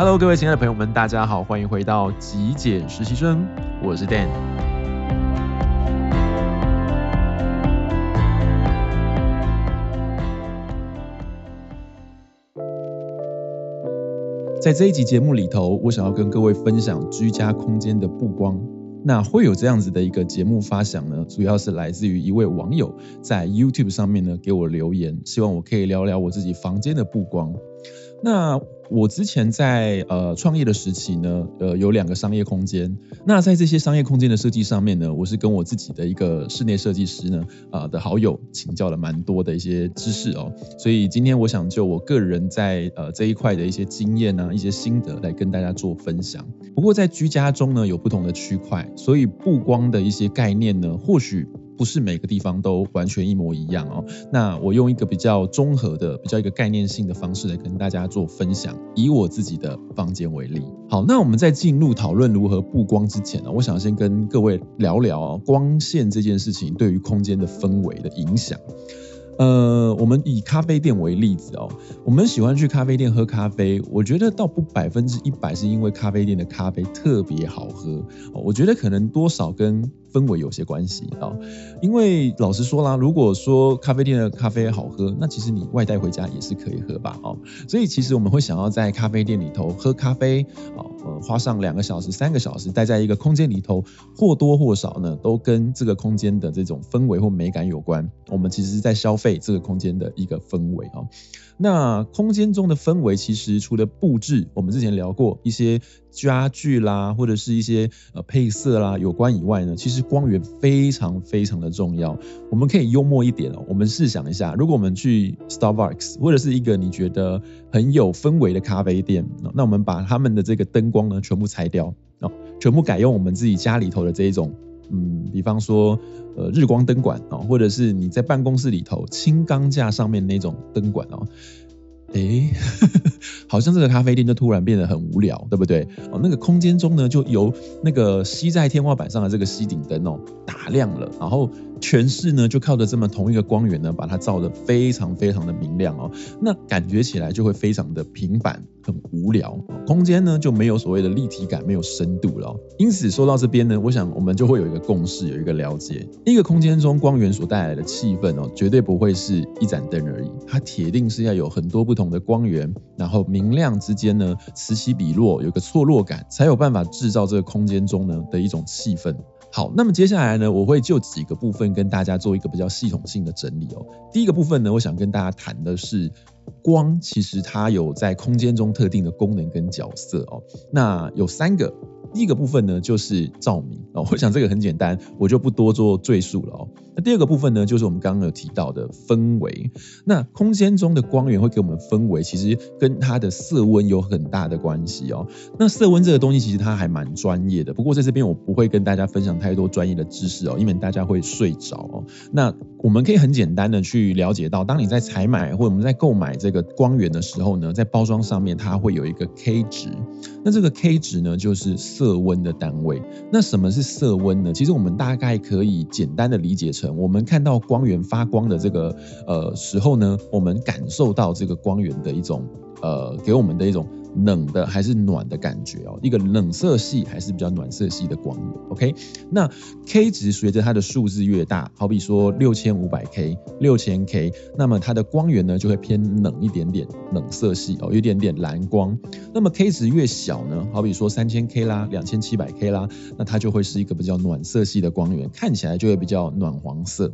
Hello，各位亲爱的朋友们，大家好，欢迎回到极简实习生，我是 Dan。在这一集节目里头，我想要跟各位分享居家空间的布光。那会有这样子的一个节目发想呢，主要是来自于一位网友在 YouTube 上面呢给我留言，希望我可以聊聊我自己房间的布光。那我之前在呃创业的时期呢，呃有两个商业空间。那在这些商业空间的设计上面呢，我是跟我自己的一个室内设计师呢啊、呃、的好友请教了蛮多的一些知识哦。所以今天我想就我个人在呃这一块的一些经验啊、一些心得来跟大家做分享。不过在居家中呢，有不同的区块，所以布光的一些概念呢，或许。不是每个地方都完全一模一样哦。那我用一个比较综合的、比较一个概念性的方式来跟大家做分享，以我自己的房间为例。好，那我们在进入讨论如何布光之前呢，我想先跟各位聊聊光线这件事情对于空间的氛围的影响。呃，我们以咖啡店为例子哦，我们喜欢去咖啡店喝咖啡，我觉得倒不百分之一百是因为咖啡店的咖啡特别好喝，我觉得可能多少跟氛围有些关系啊，因为老实说啦，如果说咖啡店的咖啡好喝，那其实你外带回家也是可以喝吧，哦，所以其实我们会想要在咖啡店里头喝咖啡，哦，呃，花上两个小时、三个小时待在一个空间里头，或多或少呢，都跟这个空间的这种氛围或美感有关。我们其实是在消费这个空间的一个氛围啊。那空间中的氛围，其实除了布置，我们之前聊过一些家具啦，或者是一些呃配色啦有关以外呢，其实光源非常非常的重要。我们可以幽默一点哦，我们试想一下，如果我们去 Starbucks 或者是一个你觉得很有氛围的咖啡店，那我们把他们的这个灯光呢全部拆掉，哦，全部改用我们自己家里头的这一种。嗯，比方说，呃，日光灯管啊，或者是你在办公室里头轻钢架上面那种灯管哦，诶，好像这个咖啡店就突然变得很无聊，对不对？哦，那个空间中呢，就由那个吸在天花板上的这个吸顶灯哦打亮了，然后。全室呢，就靠着这么同一个光源呢，把它照得非常非常的明亮哦。那感觉起来就会非常的平板，很无聊。空间呢就没有所谓的立体感，没有深度了。因此说到这边呢，我想我们就会有一个共识，有一个了解。一个空间中光源所带来的气氛哦，绝对不会是一盏灯而已，它铁定是要有很多不同的光源，然后明亮之间呢，此起彼落，有个错落感，才有办法制造这个空间中呢的一种气氛。好，那么接下来呢，我会就几个部分跟大家做一个比较系统性的整理哦。第一个部分呢，我想跟大家谈的是光，其实它有在空间中特定的功能跟角色哦。那有三个。第一个部分呢，就是照明哦，我想这个很简单，我就不多做赘述了哦。那第二个部分呢，就是我们刚刚有提到的氛围。那空间中的光源会给我们氛围，其实跟它的色温有很大的关系哦。那色温这个东西，其实它还蛮专业的。不过在这边我不会跟大家分享太多专业的知识哦，因为大家会睡着哦。那我们可以很简单的去了解到，当你在采买或者我们在购买这个光源的时候呢，在包装上面它会有一个 K 值。那这个 K 值呢，就是色温的单位。那什么是色温呢？其实我们大概可以简单的理解成，我们看到光源发光的这个呃时候呢，我们感受到这个光源的一种呃给我们的一种。冷的还是暖的感觉哦，一个冷色系还是比较暖色系的光源，OK？那 K 值随着它的数字越大，好比说六千五百 K、六千 K，那么它的光源呢就会偏冷一点点，冷色系哦，有一点点蓝光。那么 K 值越小呢，好比说三千 K 啦、两千七百 K 啦，那它就会是一个比较暖色系的光源，看起来就会比较暖黄色。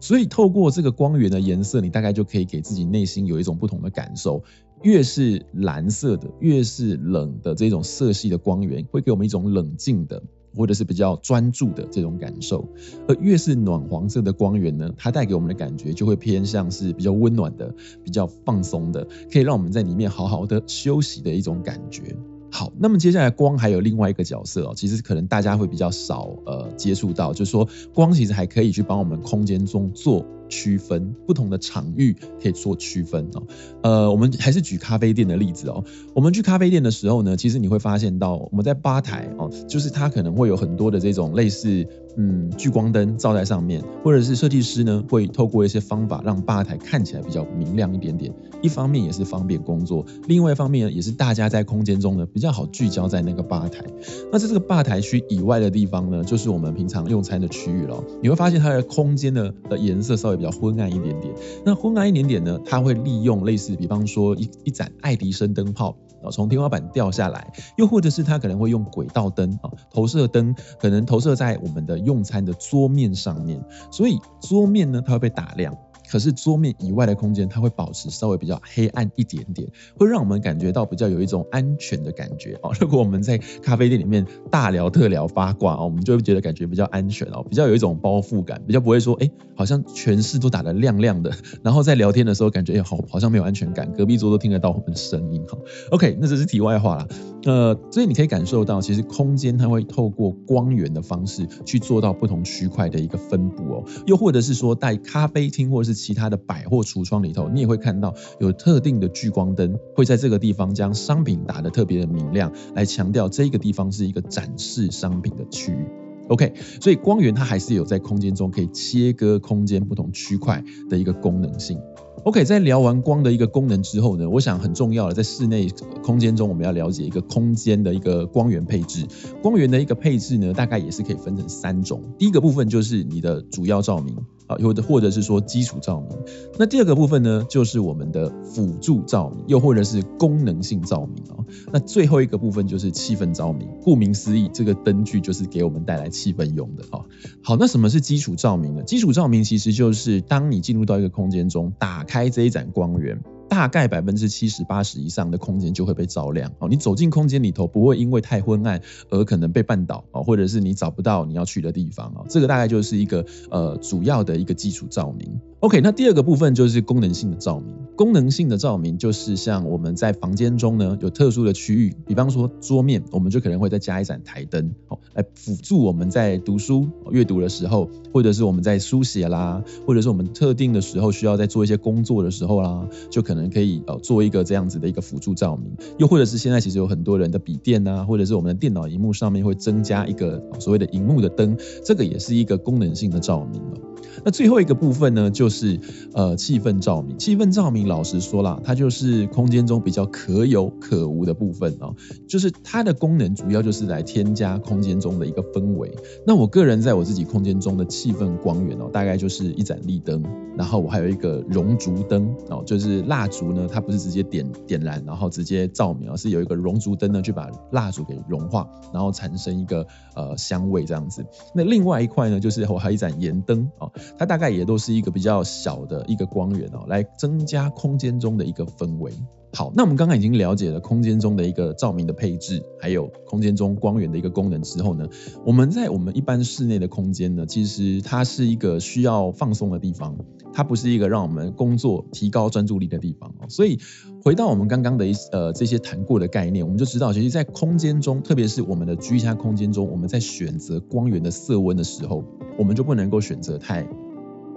所以透过这个光源的颜色，你大概就可以给自己内心有一种不同的感受。越是蓝色的，越是冷的这种色系的光源，会给我们一种冷静的，或者是比较专注的这种感受。而越是暖黄色的光源呢，它带给我们的感觉就会偏向是比较温暖的，比较放松的，可以让我们在里面好好的休息的一种感觉。好，那么接下来光还有另外一个角色哦，其实可能大家会比较少呃接触到，就是说光其实还可以去帮我们空间中做区分，不同的场域可以做区分哦。呃，我们还是举咖啡店的例子哦。我们去咖啡店的时候呢，其实你会发现到我们在吧台哦，就是它可能会有很多的这种类似。嗯，聚光灯照在上面，或者是设计师呢会透过一些方法让吧台看起来比较明亮一点点。一方面也是方便工作，另外一方面呢也是大家在空间中呢比较好聚焦在那个吧台。那在这个吧台区以外的地方呢，就是我们平常用餐的区域了。你会发现它的空间呢的颜色稍微比较昏暗一点点。那昏暗一点点呢，它会利用类似比方说一一盏爱迪生灯泡。啊，从天花板掉下来，又或者是它可能会用轨道灯啊，投射灯可能投射在我们的用餐的桌面上面，所以桌面呢，它会被打亮。可是桌面以外的空间，它会保持稍微比较黑暗一点点，会让我们感觉到比较有一种安全的感觉哦。如果我们在咖啡店里面大聊特聊八卦哦，我们就会觉得感觉比较安全哦，比较有一种包覆感，比较不会说哎，好像全室都打得亮亮的，然后在聊天的时候感觉哎好好像没有安全感，隔壁桌都听得到我们的声音哈。OK，那这是题外话啦。呃，所以你可以感受到，其实空间它会透过光源的方式去做到不同区块的一个分布哦，又或者是说在咖啡厅或者是其他的百货橱窗里头，你也会看到有特定的聚光灯会在这个地方将商品打得特别的明亮，来强调这个地方是一个展示商品的区域。OK，所以光源它还是有在空间中可以切割空间不同区块的一个功能性。OK，在聊完光的一个功能之后呢，我想很重要的在室内空间中，我们要了解一个空间的一个光源配置。光源的一个配置呢，大概也是可以分成三种。第一个部分就是你的主要照明啊。或者或者是说基础照明，那第二个部分呢，就是我们的辅助照明，又或者是功能性照明啊。那最后一个部分就是气氛照明，顾名思义，这个灯具就是给我们带来气氛用的啊。好，那什么是基础照明呢？基础照明其实就是当你进入到一个空间中，打开这一盏光源。大概百分之七十八十以上的空间就会被照亮哦。你走进空间里头，不会因为太昏暗而可能被绊倒哦，或者是你找不到你要去的地方哦。这个大概就是一个呃主要的一个基础照明。OK，那第二个部分就是功能性的照明。功能性的照明就是像我们在房间中呢，有特殊的区域，比方说桌面，我们就可能会再加一盏台灯，哦，来辅助我们在读书阅读的时候，或者是我们在书写啦，或者是我们特定的时候需要在做一些工作的时候啦，就可能可以呃做一个这样子的一个辅助照明。又或者是现在其实有很多人的笔电啊，或者是我们的电脑荧幕上面会增加一个所谓的荧幕的灯，这个也是一个功能性的照明了。那最后一个部分呢，就是呃气氛照明。气氛照明，老实说啦，它就是空间中比较可有可无的部分哦。就是它的功能主要就是来添加空间中的一个氛围。那我个人在我自己空间中的气氛光源哦，大概就是一盏立灯，然后我还有一个熔烛灯哦，就是蜡烛呢，它不是直接点点燃然后直接照明，而是有一个熔烛灯呢，去把蜡烛给融化，然后产生一个呃香味这样子。那另外一块呢，就是我还有一盏盐灯哦。它大概也都是一个比较小的一个光源哦，来增加空间中的一个氛围。好，那我们刚刚已经了解了空间中的一个照明的配置，还有空间中光源的一个功能之后呢，我们在我们一般室内的空间呢，其实它是一个需要放松的地方，它不是一个让我们工作提高专注力的地方哦。所以回到我们刚刚的一呃这些谈过的概念，我们就知道，其实，在空间中，特别是我们的居家空间中，我们在选择光源的色温的时候，我们就不能够选择太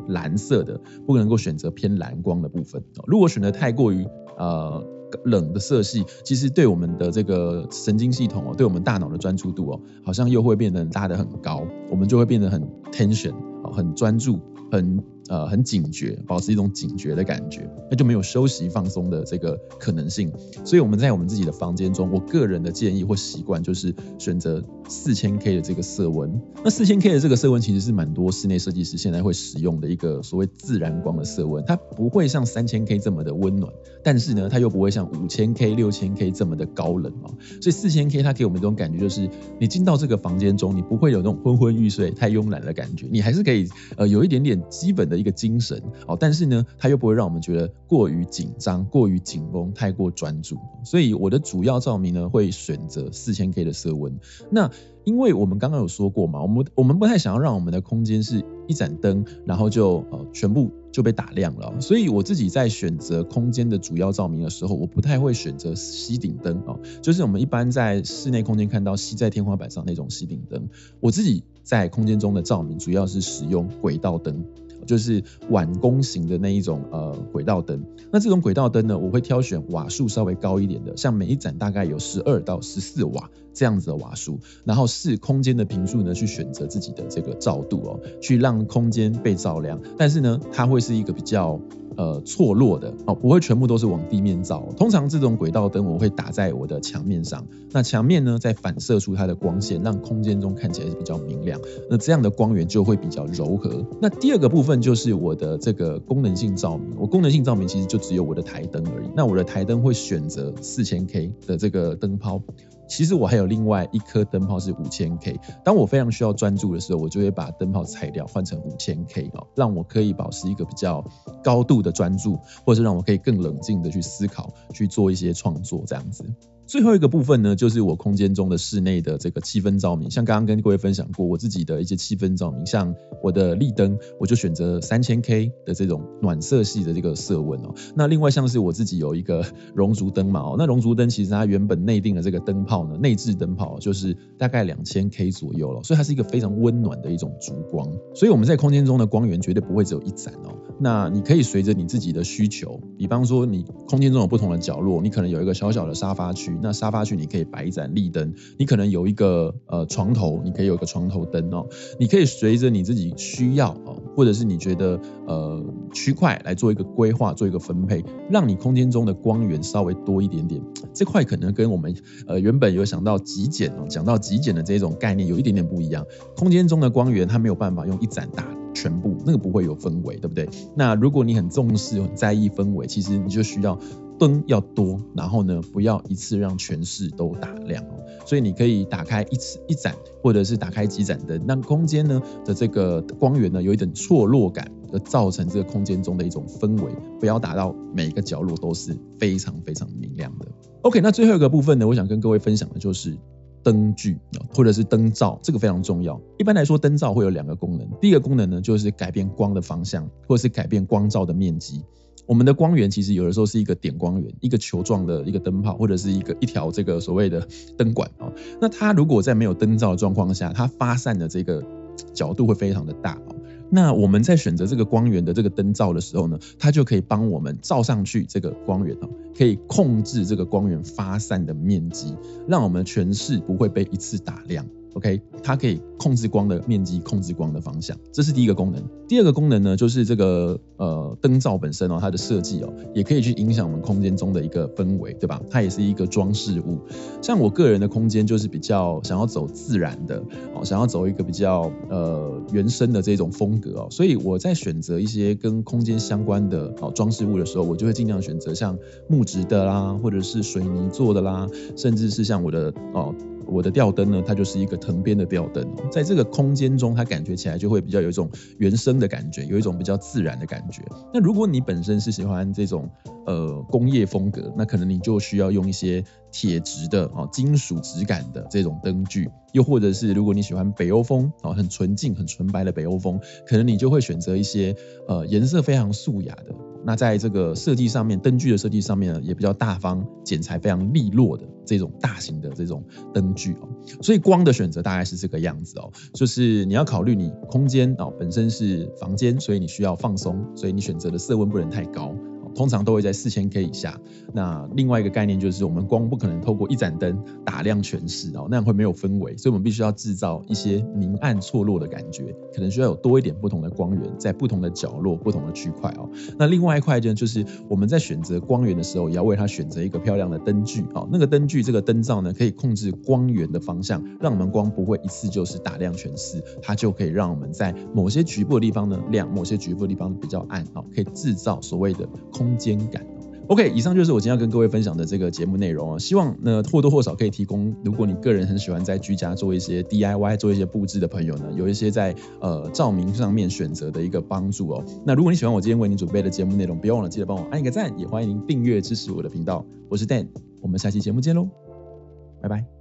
蓝色的，不能够选择偏蓝光的部分。如果选择太过于呃冷的色系，其实对我们的这个神经系统哦，对我们大脑的专注度哦，好像又会变得拉得很高，我们就会变得很 tension，很专注，很。呃，很警觉，保持一种警觉的感觉，那就没有休息放松的这个可能性。所以我们在我们自己的房间中，我个人的建议或习惯就是选择四千 K 的这个色温。那四千 K 的这个色温其实是蛮多室内设计师现在会使用的一个所谓自然光的色温，它不会像三千 K 这么的温暖，但是呢，它又不会像五千 K、六千 K 这么的高冷啊。所以四千 K 它给我们这种感觉就是，你进到这个房间中，你不会有那种昏昏欲睡、太慵懒的感觉，你还是可以呃有一点点基本的。一个精神哦，但是呢，它又不会让我们觉得过于紧张、过于紧绷、太过专注。所以我的主要照明呢，会选择四千 K 的色温。那因为我们刚刚有说过嘛，我们我们不太想要让我们的空间是一盏灯，然后就呃全部就被打亮了。所以我自己在选择空间的主要照明的时候，我不太会选择吸顶灯啊，就是我们一般在室内空间看到吸在天花板上那种吸顶灯。我自己在空间中的照明主要是使用轨道灯。就是碗弓型的那一种呃轨道灯。那这种轨道灯呢，我会挑选瓦数稍微高一点的，像每一盏大概有十二到十四瓦这样子的瓦数，然后视空间的频数呢去选择自己的这个照度哦，去让空间被照亮。但是呢，它会是一个比较。呃，错落的哦，不会全部都是往地面照。通常这种轨道灯我会打在我的墙面上，那墙面呢再反射出它的光线，让空间中看起来是比较明亮。那这样的光源就会比较柔和。那第二个部分就是我的这个功能性照明。我功能性照明其实就只有我的台灯而已。那我的台灯会选择四千 K 的这个灯泡。其实我还有另外一颗灯泡是五千 K，当我非常需要专注的时候，我就会把灯泡拆掉，换成五千 K 哦，让我可以保持一个比较高度的专注，或者是让我可以更冷静的去思考，去做一些创作这样子。最后一个部分呢，就是我空间中的室内的这个气氛照明，像刚刚跟各位分享过我自己的一些气氛照明，像我的立灯，我就选择三千 K 的这种暖色系的这个色温哦。那另外像是我自己有一个熔烛灯嘛哦，那熔烛灯其实它原本内定的这个灯泡呢，内置灯泡就是大概两千 K 左右了，所以它是一个非常温暖的一种烛光。所以我们在空间中的光源绝对不会只有一盏哦。那你可以随着你自己的需求，比方说你空间中有不同的角落，你可能有一个小小的沙发区。那沙发区你可以摆一盏立灯，你可能有一个呃床头，你可以有一个床头灯哦，你可以随着你自己需要哦，或者是你觉得呃区块来做一个规划，做一个分配，让你空间中的光源稍微多一点点。这块可能跟我们呃原本有想到极简哦，讲到极简的这种概念有一点点不一样。空间中的光源它没有办法用一盏打全部，那个不会有氛围，对不对？那如果你很重视、很在意氛围，其实你就需要。灯要多，然后呢，不要一次让全室都打亮哦。所以你可以打开一次一盏，或者是打开几盏灯，让空间呢的这个光源呢有一点错落感，而造成这个空间中的一种氛围，不要打到每一个角落都是非常非常明亮的。OK，那最后一个部分呢，我想跟各位分享的就是灯具或者是灯罩，这个非常重要。一般来说，灯罩会有两个功能，第一个功能呢就是改变光的方向，或者是改变光照的面积。我们的光源其实有的时候是一个点光源，一个球状的一个灯泡，或者是一个一条这个所谓的灯管啊。那它如果在没有灯罩的状况下，它发散的这个角度会非常的大。那我们在选择这个光源的这个灯罩的时候呢，它就可以帮我们照上去这个光源啊，可以控制这个光源发散的面积，让我们全室不会被一次打亮。OK，它可以控制光的面积，控制光的方向，这是第一个功能。第二个功能呢，就是这个呃灯罩本身哦，它的设计哦，也可以去影响我们空间中的一个氛围，对吧？它也是一个装饰物。像我个人的空间就是比较想要走自然的哦，想要走一个比较呃原生的这种风格哦，所以我在选择一些跟空间相关的哦装饰物的时候，我就会尽量选择像木质的啦，或者是水泥做的啦，甚至是像我的哦。我的吊灯呢，它就是一个藤编的吊灯，在这个空间中，它感觉起来就会比较有一种原生的感觉，有一种比较自然的感觉。那如果你本身是喜欢这种呃工业风格，那可能你就需要用一些铁质的啊金属质感的这种灯具，又或者是如果你喜欢北欧风啊很纯净很纯白的北欧风，可能你就会选择一些呃颜色非常素雅的。那在这个设计上面，灯具的设计上面，也比较大方，剪裁非常利落的这种大型的这种灯具哦。所以光的选择大概是这个样子哦，就是你要考虑你空间哦本身是房间，所以你需要放松，所以你选择的色温不能太高。通常都会在四千 K 以下。那另外一个概念就是，我们光不可能透过一盏灯打亮全室哦，那样会没有氛围。所以我们必须要制造一些明暗错落的感觉，可能需要有多一点不同的光源在不同的角落、不同的区块哦。那另外一块呢，就是我们在选择光源的时候，也要为它选择一个漂亮的灯具哦。那个灯具这个灯罩呢，可以控制光源的方向，让我们光不会一次就是打亮全室，它就可以让我们在某些局部的地方呢亮，某些局部的地方比较暗哦，可以制造所谓的空。空间感。OK，以上就是我今天要跟各位分享的这个节目内容哦。希望呢或多或少可以提供，如果你个人很喜欢在居家做一些 DIY、做一些布置的朋友呢，有一些在呃照明上面选择的一个帮助哦。那如果你喜欢我今天为你准备的节目内容，别忘了记得帮我按一个赞，也欢迎您订阅支持我的频道。我是 Dan，我们下期节目见喽，拜拜。